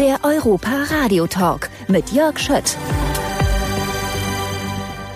Der Europa Radio Talk mit Jörg Schött.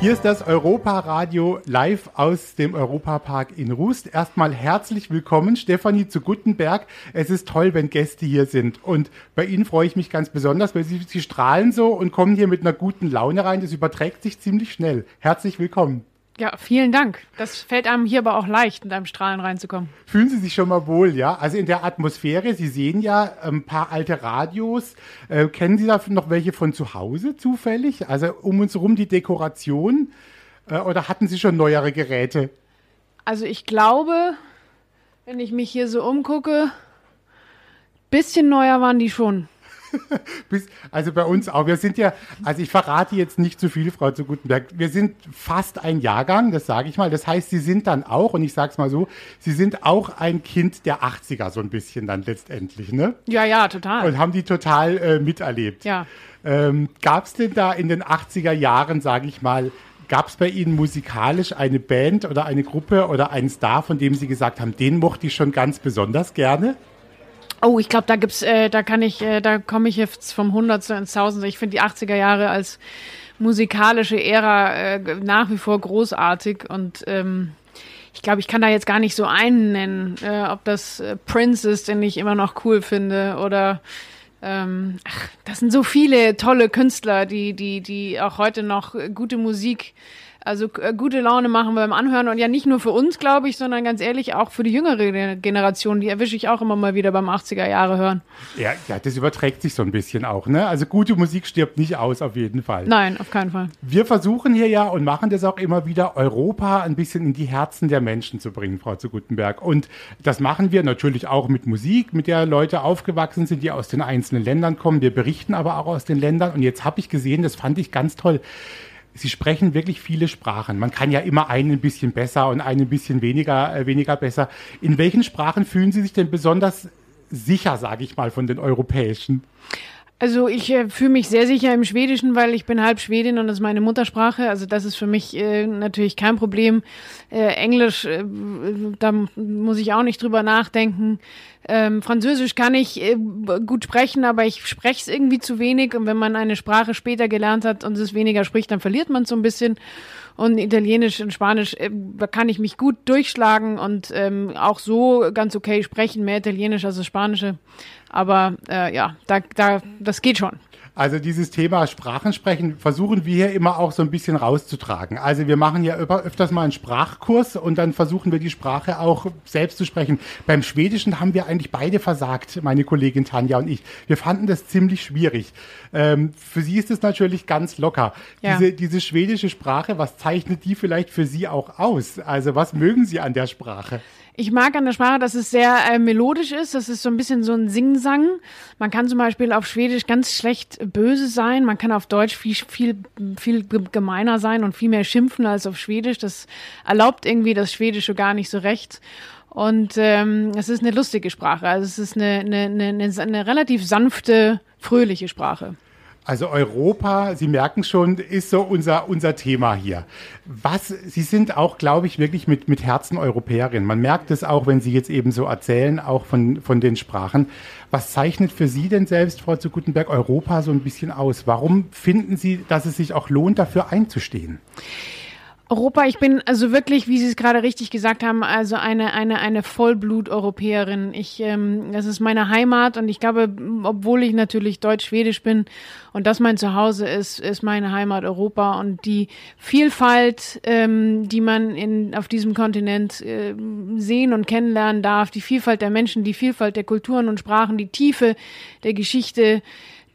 Hier ist das Europa Radio live aus dem Europapark in Rust. Erstmal herzlich willkommen, Stefanie zu Guttenberg. Es ist toll, wenn Gäste hier sind. Und bei Ihnen freue ich mich ganz besonders, weil Sie, Sie strahlen so und kommen hier mit einer guten Laune rein. Das überträgt sich ziemlich schnell. Herzlich willkommen. Ja, vielen Dank. Das fällt einem hier aber auch leicht, in deinem Strahlen reinzukommen. Fühlen Sie sich schon mal wohl, ja? Also in der Atmosphäre, Sie sehen ja ein paar alte Radios. Äh, kennen Sie da noch welche von zu Hause zufällig? Also um uns herum die Dekoration? Äh, oder hatten Sie schon neuere Geräte? Also ich glaube, wenn ich mich hier so umgucke, bisschen neuer waren die schon. Also bei uns auch. Wir sind ja, also ich verrate jetzt nicht zu viel, Frau zu Gutenberg. Wir sind fast ein Jahrgang, das sage ich mal. Das heißt, Sie sind dann auch, und ich sage es mal so, Sie sind auch ein Kind der 80er so ein bisschen dann letztendlich, ne? Ja, ja, total. Und haben die total äh, miterlebt. Ja. Ähm, Gab es denn da in den 80er Jahren, sage ich mal, Gab es bei Ihnen musikalisch eine Band oder eine Gruppe oder einen Star, von dem Sie gesagt haben, den mochte ich schon ganz besonders gerne? Oh, ich glaube, da gibt's, äh, da kann ich, äh, da komme ich jetzt vom Hundertste ins Tausendste. Ich finde die 80er Jahre als musikalische Ära äh, nach wie vor großartig und ähm, ich glaube, ich kann da jetzt gar nicht so einen nennen, äh, ob das äh, Prince ist, den ich immer noch cool finde oder ähm, ach, das sind so viele tolle Künstler, die, die, die auch heute noch gute Musik also äh, gute Laune machen beim Anhören und ja nicht nur für uns, glaube ich, sondern ganz ehrlich auch für die jüngere Generation. Die erwische ich auch immer mal wieder beim 80er Jahre hören. Ja, ja, das überträgt sich so ein bisschen auch, ne? Also gute Musik stirbt nicht aus, auf jeden Fall. Nein, auf keinen Fall. Wir versuchen hier ja und machen das auch immer wieder, Europa ein bisschen in die Herzen der Menschen zu bringen, Frau zu Gutenberg. Und das machen wir natürlich auch mit Musik, mit der Leute aufgewachsen sind, die aus den einzelnen Ländern kommen. Wir berichten aber auch aus den Ländern. Und jetzt habe ich gesehen, das fand ich ganz toll Sie sprechen wirklich viele Sprachen. Man kann ja immer einen ein bisschen besser und einen ein bisschen weniger, äh, weniger besser. In welchen Sprachen fühlen Sie sich denn besonders sicher, sage ich mal, von den europäischen? Also ich äh, fühle mich sehr sicher im Schwedischen, weil ich bin halb Schwedin und das ist meine Muttersprache. Also das ist für mich äh, natürlich kein Problem. Äh, Englisch, äh, da muss ich auch nicht drüber nachdenken. Ähm, Französisch kann ich äh, gut sprechen, aber ich spreche es irgendwie zu wenig. Und wenn man eine Sprache später gelernt hat und es weniger spricht, dann verliert man es so ein bisschen. Und Italienisch und Spanisch äh, kann ich mich gut durchschlagen und ähm, auch so ganz okay sprechen, mehr Italienisch als das Spanische. Aber äh, ja, da, da, das geht schon. Also dieses Thema Sprachen sprechen versuchen wir hier immer auch so ein bisschen rauszutragen. Also wir machen ja öfters mal einen Sprachkurs und dann versuchen wir die Sprache auch selbst zu sprechen. Beim Schwedischen haben wir eigentlich beide versagt, meine Kollegin Tanja und ich. Wir fanden das ziemlich schwierig. Ähm, für sie ist es natürlich ganz locker. Ja. Diese, diese schwedische Sprache, was zeichnet die vielleicht für Sie auch aus? Also was mögen Sie an der Sprache? Ich mag an der Sprache, dass es sehr äh, melodisch ist. Das ist so ein bisschen so ein Singsang. Man kann zum Beispiel auf Schwedisch ganz schlecht böse sein. Man kann auf Deutsch viel, viel, viel gemeiner sein und viel mehr schimpfen als auf Schwedisch. Das erlaubt irgendwie das Schwedische gar nicht so recht. Und ähm, es ist eine lustige Sprache. Also es ist eine, eine, eine, eine relativ sanfte, fröhliche Sprache. Also Europa, Sie merken schon, ist so unser, unser Thema hier. Was, Sie sind auch, glaube ich, wirklich mit, mit Herzen Europäerin. Man merkt es auch, wenn Sie jetzt eben so erzählen, auch von, von den Sprachen. Was zeichnet für Sie denn selbst, Frau zu Gutenberg, Europa so ein bisschen aus? Warum finden Sie, dass es sich auch lohnt, dafür einzustehen? Europa, ich bin also wirklich, wie Sie es gerade richtig gesagt haben, also eine eine eine Vollblut-Europäerin. Ich, ähm, das ist meine Heimat und ich glaube, obwohl ich natürlich deutsch-schwedisch bin und das mein Zuhause ist, ist meine Heimat Europa und die Vielfalt, ähm, die man in auf diesem Kontinent äh, sehen und kennenlernen darf, die Vielfalt der Menschen, die Vielfalt der Kulturen und Sprachen, die Tiefe der Geschichte,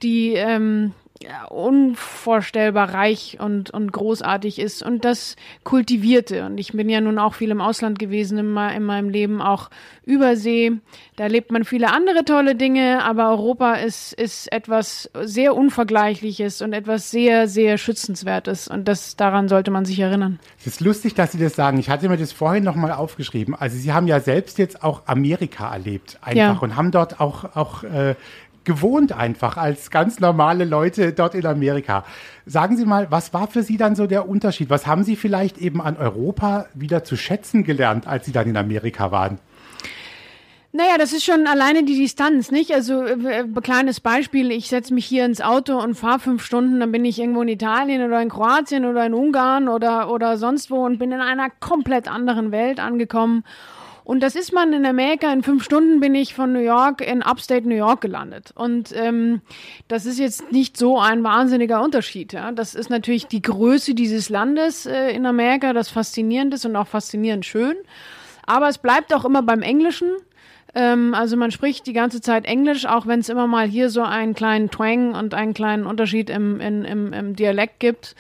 die ähm, ja, unvorstellbar reich und, und großartig ist und das kultivierte. Und ich bin ja nun auch viel im Ausland gewesen in, in meinem Leben, auch übersee. Da lebt man viele andere tolle Dinge, aber Europa ist, ist etwas sehr Unvergleichliches und etwas sehr, sehr Schützenswertes. Und das, daran sollte man sich erinnern. Es ist lustig, dass Sie das sagen. Ich hatte mir das vorhin nochmal aufgeschrieben. Also Sie haben ja selbst jetzt auch Amerika erlebt, einfach, ja. und haben dort auch, auch äh, gewohnt einfach als ganz normale Leute dort in Amerika. Sagen Sie mal, was war für Sie dann so der Unterschied? Was haben Sie vielleicht eben an Europa wieder zu schätzen gelernt, als Sie dann in Amerika waren? Naja, das ist schon alleine die Distanz, nicht? Also, äh, kleines Beispiel, ich setze mich hier ins Auto und fahre fünf Stunden, dann bin ich irgendwo in Italien oder in Kroatien oder in Ungarn oder, oder sonst wo und bin in einer komplett anderen Welt angekommen. Und das ist man in Amerika. In fünf Stunden bin ich von New York in Upstate New York gelandet. Und ähm, das ist jetzt nicht so ein wahnsinniger Unterschied. Ja? Das ist natürlich die Größe dieses Landes äh, in Amerika, das faszinierend ist und auch faszinierend schön. Aber es bleibt auch immer beim Englischen. Ähm, also man spricht die ganze Zeit Englisch, auch wenn es immer mal hier so einen kleinen Twang und einen kleinen Unterschied im, in, im, im Dialekt gibt.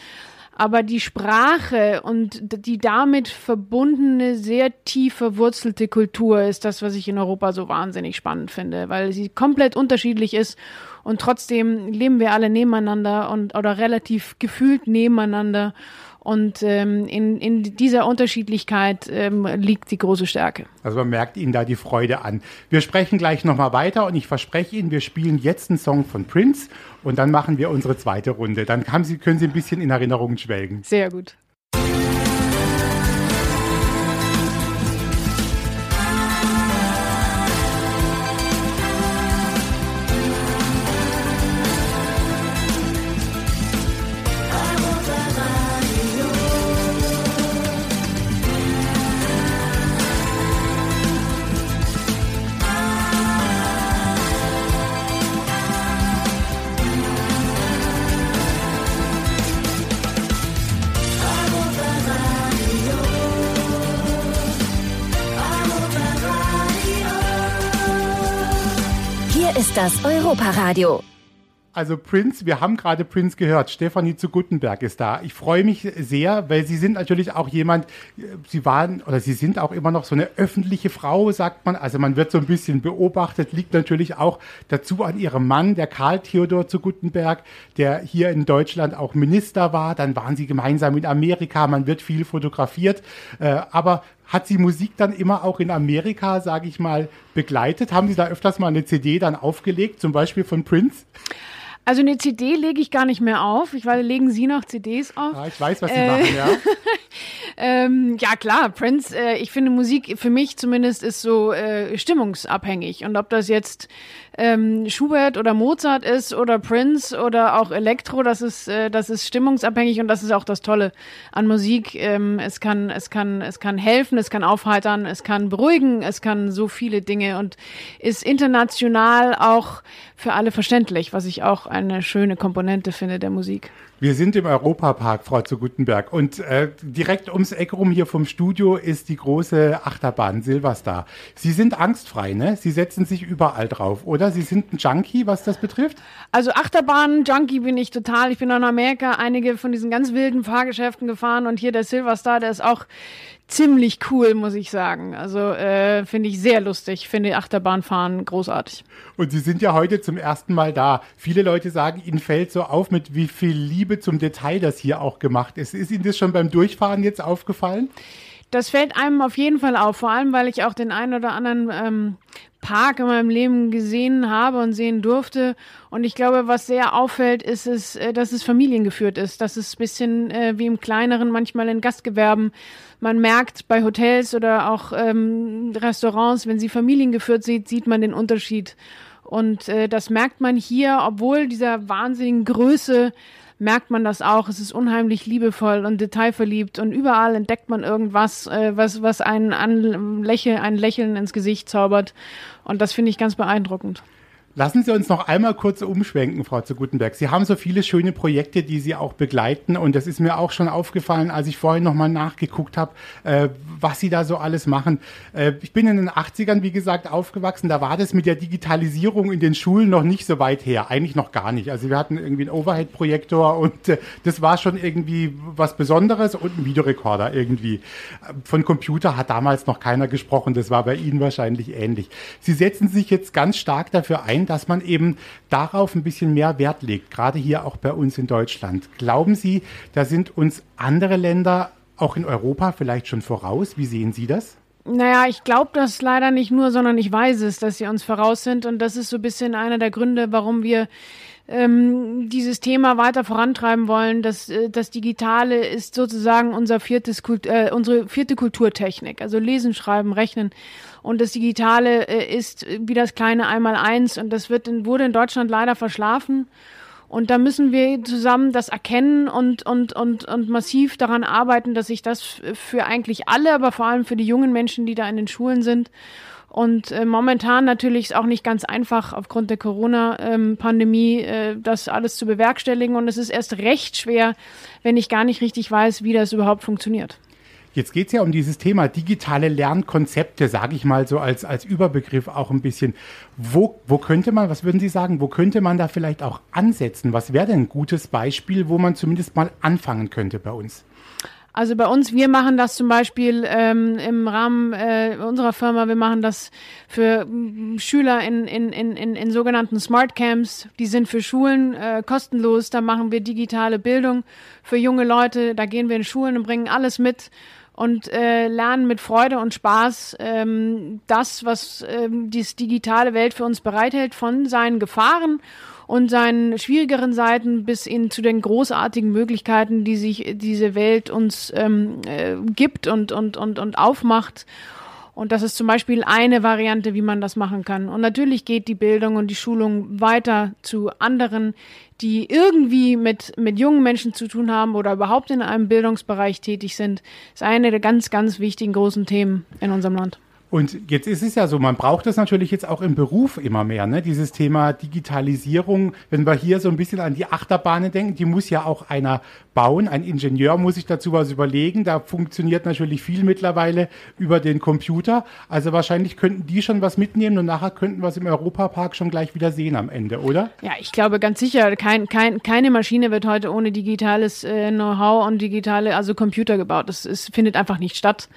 Aber die Sprache und die damit verbundene, sehr tief verwurzelte Kultur ist das, was ich in Europa so wahnsinnig spannend finde, weil sie komplett unterschiedlich ist und trotzdem leben wir alle nebeneinander und oder relativ gefühlt nebeneinander. Und ähm, in, in dieser Unterschiedlichkeit ähm, liegt die große Stärke. Also man merkt Ihnen da die Freude an. Wir sprechen gleich nochmal weiter und ich verspreche Ihnen, wir spielen jetzt einen Song von Prince und dann machen wir unsere zweite Runde. Dann Sie, können Sie ein bisschen in Erinnerungen schwelgen. Sehr gut. Das Europaradio. Also Prince, wir haben gerade Prince gehört. Stefanie zu Guttenberg ist da. Ich freue mich sehr, weil Sie sind natürlich auch jemand, Sie waren oder Sie sind auch immer noch so eine öffentliche Frau, sagt man. Also man wird so ein bisschen beobachtet, liegt natürlich auch dazu an Ihrem Mann, der Karl Theodor zu Guttenberg, der hier in Deutschland auch Minister war. Dann waren Sie gemeinsam in Amerika, man wird viel fotografiert. Äh, aber hat Sie Musik dann immer auch in Amerika, sage ich mal, begleitet? Haben Sie da öfters mal eine CD dann aufgelegt, zum Beispiel von Prince? Also eine CD lege ich gar nicht mehr auf. Ich weiß, legen Sie noch CDs auf? Ja, ich weiß, was Sie äh, machen, ja. ähm, ja klar, Prince. Äh, ich finde Musik für mich zumindest ist so äh, stimmungsabhängig und ob das jetzt ähm, Schubert oder Mozart ist oder Prince oder auch Elektro, das ist, äh, das ist stimmungsabhängig und das ist auch das Tolle an Musik. Ähm, es kann, es kann, es kann helfen, es kann aufheitern, es kann beruhigen, es kann so viele Dinge und ist international auch für alle verständlich, was ich auch eine schöne Komponente finde der Musik. Wir sind im Europapark, Frau zu Gutenberg. Und äh, direkt ums Eck rum hier vom Studio ist die große Achterbahn Silverstar. Sie sind angstfrei, ne? Sie setzen sich überall drauf, oder? Sie sind ein Junkie, was das betrifft? Also Achterbahn-Junkie bin ich total. Ich bin in Amerika einige von diesen ganz wilden Fahrgeschäften gefahren und hier der Silverstar, der ist auch ziemlich cool, muss ich sagen. Also äh, finde ich sehr lustig. Finde Achterbahnfahren großartig. Und Sie sind ja heute zum ersten Mal da. Viele Leute sagen, Ihnen fällt so auf, mit wie viel Liebe zum Detail das hier auch gemacht ist. Ist Ihnen das schon beim Durchfahren jetzt aufgefallen? Das fällt einem auf jeden Fall auf, vor allem weil ich auch den einen oder anderen ähm, Park in meinem Leben gesehen habe und sehen durfte. Und ich glaube, was sehr auffällt, ist es, äh, dass es familiengeführt ist. Dass es ein bisschen äh, wie im kleineren, manchmal in Gastgewerben. Man merkt bei Hotels oder auch ähm, Restaurants, wenn sie familiengeführt sind, sieht man den Unterschied. Und äh, das merkt man hier, obwohl dieser wahnsinnigen Größe merkt man das auch. Es ist unheimlich liebevoll und detailverliebt und überall entdeckt man irgendwas, äh, was, was einen an Lächeln, ein Lächeln ins Gesicht zaubert. Und das finde ich ganz beeindruckend. Lassen Sie uns noch einmal kurz umschwenken, Frau zu Gutenberg. Sie haben so viele schöne Projekte, die Sie auch begleiten. Und das ist mir auch schon aufgefallen, als ich vorhin nochmal nachgeguckt habe, äh, was Sie da so alles machen. Äh, ich bin in den 80ern, wie gesagt, aufgewachsen. Da war das mit der Digitalisierung in den Schulen noch nicht so weit her. Eigentlich noch gar nicht. Also wir hatten irgendwie einen Overhead-Projektor und äh, das war schon irgendwie was Besonderes und ein Videorekorder irgendwie. Von Computer hat damals noch keiner gesprochen. Das war bei Ihnen wahrscheinlich ähnlich. Sie setzen sich jetzt ganz stark dafür ein, dass man eben darauf ein bisschen mehr Wert legt, gerade hier auch bei uns in Deutschland. Glauben Sie, da sind uns andere Länder auch in Europa vielleicht schon voraus? Wie sehen Sie das? Naja, ich glaube das leider nicht nur, sondern ich weiß es, dass sie uns voraus sind. Und das ist so ein bisschen einer der Gründe, warum wir ähm, dieses Thema weiter vorantreiben wollen. Das, äh, das Digitale ist sozusagen unser viertes Kult, äh, unsere vierte Kulturtechnik. Also Lesen, Schreiben, Rechnen. Und das Digitale äh, ist wie das kleine Einmaleins. Und das wird in, wurde in Deutschland leider verschlafen. Und da müssen wir zusammen das erkennen und, und, und, und massiv daran arbeiten, dass sich das für eigentlich alle, aber vor allem für die jungen Menschen, die da in den Schulen sind, und äh, momentan natürlich ist auch nicht ganz einfach aufgrund der Corona-Pandemie äh, das alles zu bewerkstelligen. Und es ist erst recht schwer, wenn ich gar nicht richtig weiß, wie das überhaupt funktioniert. Jetzt geht es ja um dieses Thema digitale Lernkonzepte, sage ich mal so als, als Überbegriff auch ein bisschen. Wo, wo könnte man, was würden Sie sagen, wo könnte man da vielleicht auch ansetzen? Was wäre denn ein gutes Beispiel, wo man zumindest mal anfangen könnte bei uns? Also bei uns, wir machen das zum Beispiel ähm, im Rahmen äh, unserer Firma, wir machen das für äh, Schüler in, in, in, in, in sogenannten Smart Camps. Die sind für Schulen äh, kostenlos. Da machen wir digitale Bildung für junge Leute. Da gehen wir in Schulen und bringen alles mit und äh, lernen mit Freude und Spaß ähm, das, was ähm, die digitale Welt für uns bereithält, von seinen Gefahren und seinen schwierigeren Seiten bis hin zu den großartigen Möglichkeiten, die sich diese Welt uns ähm, äh, gibt und, und, und, und aufmacht. Und das ist zum Beispiel eine Variante, wie man das machen kann. Und natürlich geht die Bildung und die Schulung weiter zu anderen, die irgendwie mit, mit jungen Menschen zu tun haben oder überhaupt in einem Bildungsbereich tätig sind. Das ist eine der ganz, ganz wichtigen großen Themen in unserem Land. Und jetzt ist es ja so, man braucht das natürlich jetzt auch im Beruf immer mehr, ne? Dieses Thema Digitalisierung, wenn wir hier so ein bisschen an die Achterbahnen denken, die muss ja auch einer bauen. Ein Ingenieur muss sich dazu was überlegen. Da funktioniert natürlich viel mittlerweile über den Computer. Also wahrscheinlich könnten die schon was mitnehmen und nachher könnten wir es im Europapark schon gleich wieder sehen am Ende, oder? Ja, ich glaube ganz sicher, kein, kein, keine Maschine wird heute ohne digitales äh, Know-how und digitale, also Computer gebaut. Das, das findet einfach nicht statt.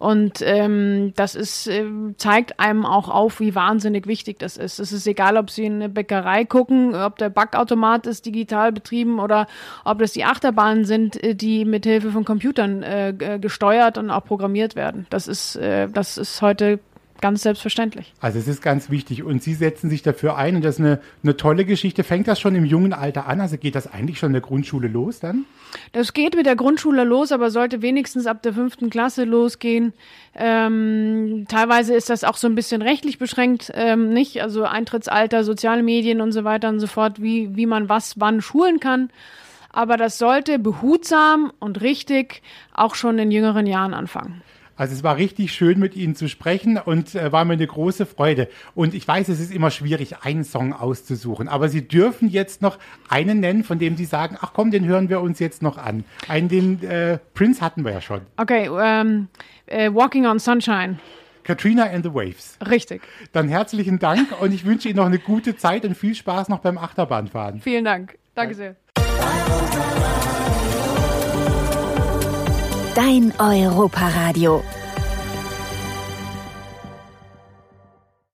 Und ähm, das ist, äh, zeigt einem auch auf, wie wahnsinnig wichtig das ist. Es ist egal, ob Sie in eine Bäckerei gucken, ob der Backautomat ist digital betrieben oder ob das die Achterbahnen sind, äh, die mit Hilfe von Computern äh, gesteuert und auch programmiert werden. Das ist, äh, das ist heute ganz selbstverständlich. Also es ist ganz wichtig und Sie setzen sich dafür ein und das ist eine, eine tolle Geschichte. Fängt das schon im jungen Alter an? Also geht das eigentlich schon in der Grundschule los dann? Das geht mit der Grundschule los, aber sollte wenigstens ab der fünften Klasse losgehen. Ähm, teilweise ist das auch so ein bisschen rechtlich beschränkt, ähm, nicht? Also Eintrittsalter, soziale Medien und so weiter und so fort, wie, wie man was wann schulen kann. Aber das sollte behutsam und richtig auch schon in jüngeren Jahren anfangen. Also es war richtig schön mit Ihnen zu sprechen und äh, war mir eine große Freude. Und ich weiß, es ist immer schwierig, einen Song auszusuchen, aber Sie dürfen jetzt noch einen nennen, von dem Sie sagen, ach komm, den hören wir uns jetzt noch an. Einen, den äh, Prince hatten wir ja schon. Okay, um, ähm, uh, Walking on Sunshine. Katrina and the Waves. Richtig. Dann herzlichen Dank und ich wünsche Ihnen noch eine gute Zeit und viel Spaß noch beim Achterbahnfahren. Vielen Dank. Danke sehr. Dein Europaradio.